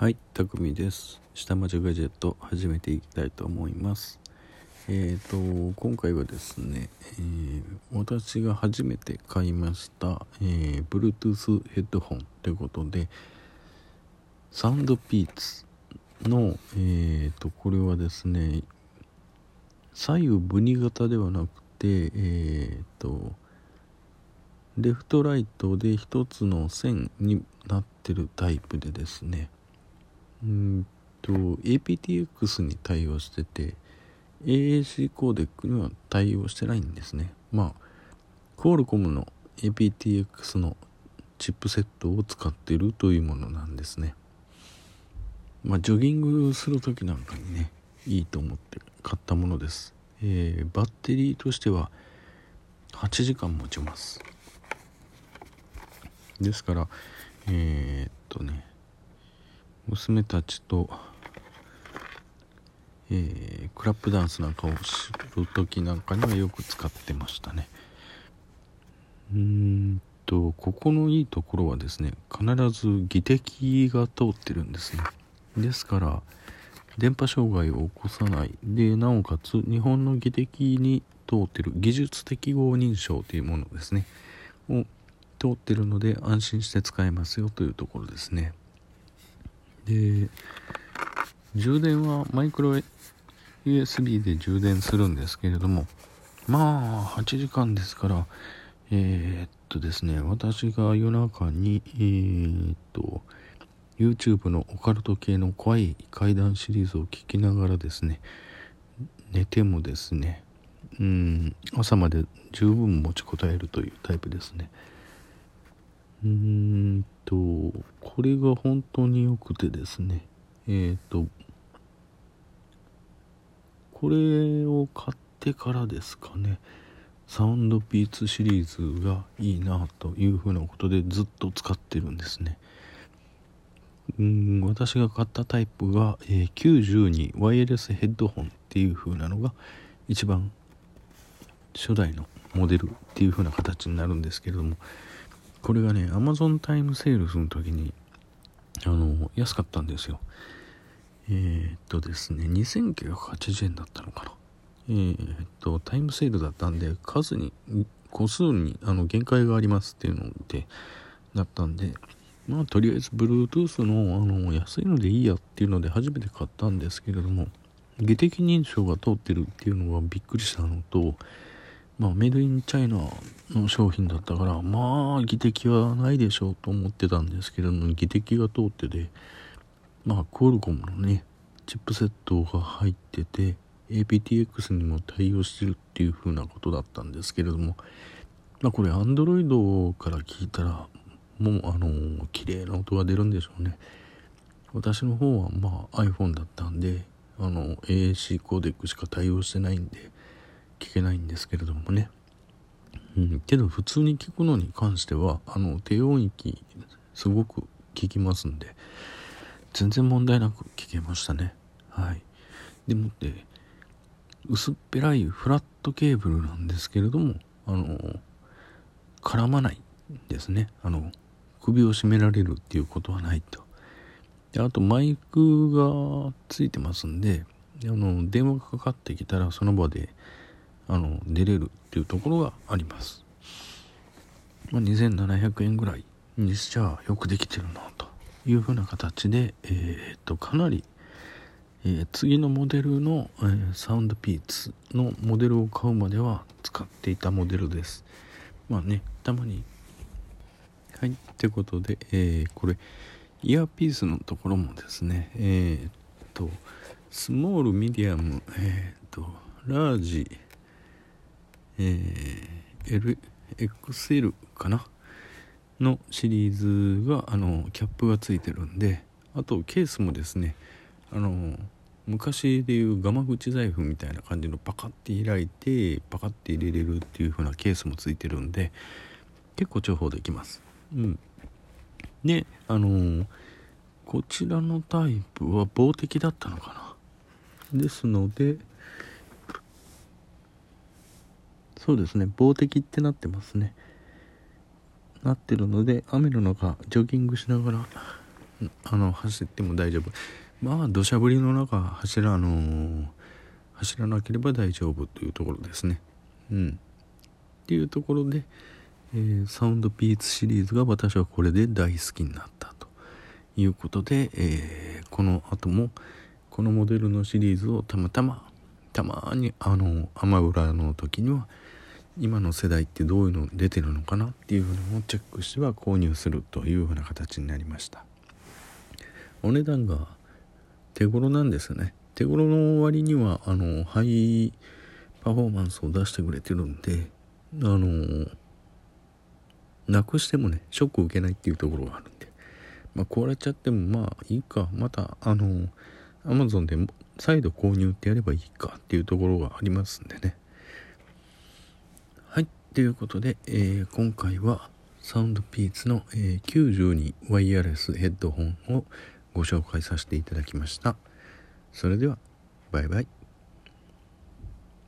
はい、たくみです。下町ガジェット始めていきたいと思います。えーと、今回はですね、えー私が初めて買いました、えー Bluetooth ヘッドホンということで、サウンドピーツの、えーと、これはですね、左右分離型ではなくて、えーと、レフトライトで一つの線になってるタイプでですねうーんと aptX に対応してて AAC コーデックには対応してないんですね。まあクアルコムの aptX のチップセットを使っているというものなんですね。まあジョギングする時なんかにねいいと思って買ったものです、えーバッテリーとしては8時間持ちます。ですからえーっとね娘たちと、えークラップダンスなんかをする時なんかにはよく使ってましたね。うーんとここのいいところはですね必ず技的が通ってるんですね。ですから電波障害を起こさない。でなおかつ日本の技的に通ってる。技術適合認証というものですね。を通ってるので安心して使えますよというところですね。で充電はマイクロ USB で充電するんですけれどもまあ8時間ですからえーっとですね私が夜中にえーっと YouTube のオカルト系の怖い怪談シリーズを聞きながらですね寝てもですねうん朝まで十分持ちこたえるというタイプですね。うーんとこれが本当に良くてですね。えっ、とこれを買ってからですかね。サウンドピーツシリーズがいいなというふうなことでずっと使ってるんですね。うん私が買ったタイプが、えー92ワイヤレスヘッドホンっていう風なのが一番初代のモデルっていう風な形になるんですけれども。これがね Amazon タイムセールスの時にあの安かったんですよ。えーっとですね2980円だったのかな。えーっとタイムセールだったんで数に個数にあの限界がありますっていうのでだったんでまあとりあえず Bluetooth のあの安いのでいいやっていうので初めて買ったんですけれども技適認証が通ってるっていうのがびっくりしたのとまあメイドインチャイナの商品だったからまあ技適はないでしょうと思ってたんですけれども技適が通っててまあクアルコムのねチップセットが入ってて aptX にも対応してるっていう風なことだったんですけれどもまあこれ Android から聞いたらもうあの綺麗な音が出るんでしょうね。私の方はまあ iPhone だったんであの AAC コーデックしか対応してないんで聞けないんですけれどもね。うんけど普通に聞くのに関してはあの低音域すごく聞きますんで全然問題なく聞けましたね。はい。でもって薄っぺらいフラットケーブルなんですけれどもあの絡まないですね。あの首を絞められるっていうことはないと。であとマイクがついてますんであの電話がかかってきたらその場であの出れるっていうところがあります、まあ、2700円ぐらいにしちゃよくできてるなというふうな形でえーっとかなりえー次のモデルの、えーサウンドピーツのモデルを買うまでは使っていたモデルです。まあねたまにはいってことで、えーこれイヤーピースのところもですねえっとスモールミディアムえっとラージえー、L XL かな？のシリーズがあのキャップがついてるんであとケースもですねあの昔でいうガマ口財布みたいな感じのパカッて開いてパカッて入れれるっていう風なケースもついてるんで結構重宝できます。うん。であのこちらのタイプは防滴だったのかな？ですのでそうですね。防滴ってなってますね。なってるので雨の中ジョギングしながらあの走っても大丈夫。まあ土砂降りの中走らあのー、走らなければ大丈夫というところですね。うん。っていうところで、えー、サウンドピーツシリーズが私はこれで大好きになったということで、えー、この後もこのモデルのシリーズをたまたまたまにあのアマウラの時には今の世代ってどういうの出てるのかなっていうのをチェックしては購入するというふうな形になりました。お値段が手頃なんですね。手頃の割にはあのハイパフォーマンスを出してくれてるんであのなくしてもねショック受けないっていうところがあるんで。まあ壊れちゃってもまあいいか。またあのアマゾンで再度購入ってやればいいかっていうところがありますんでね。はい。ということで、えー、今回はサウンドピーツの、えー、92ワイヤレスヘッドホンをご紹介させていただきました。それではバイバイ。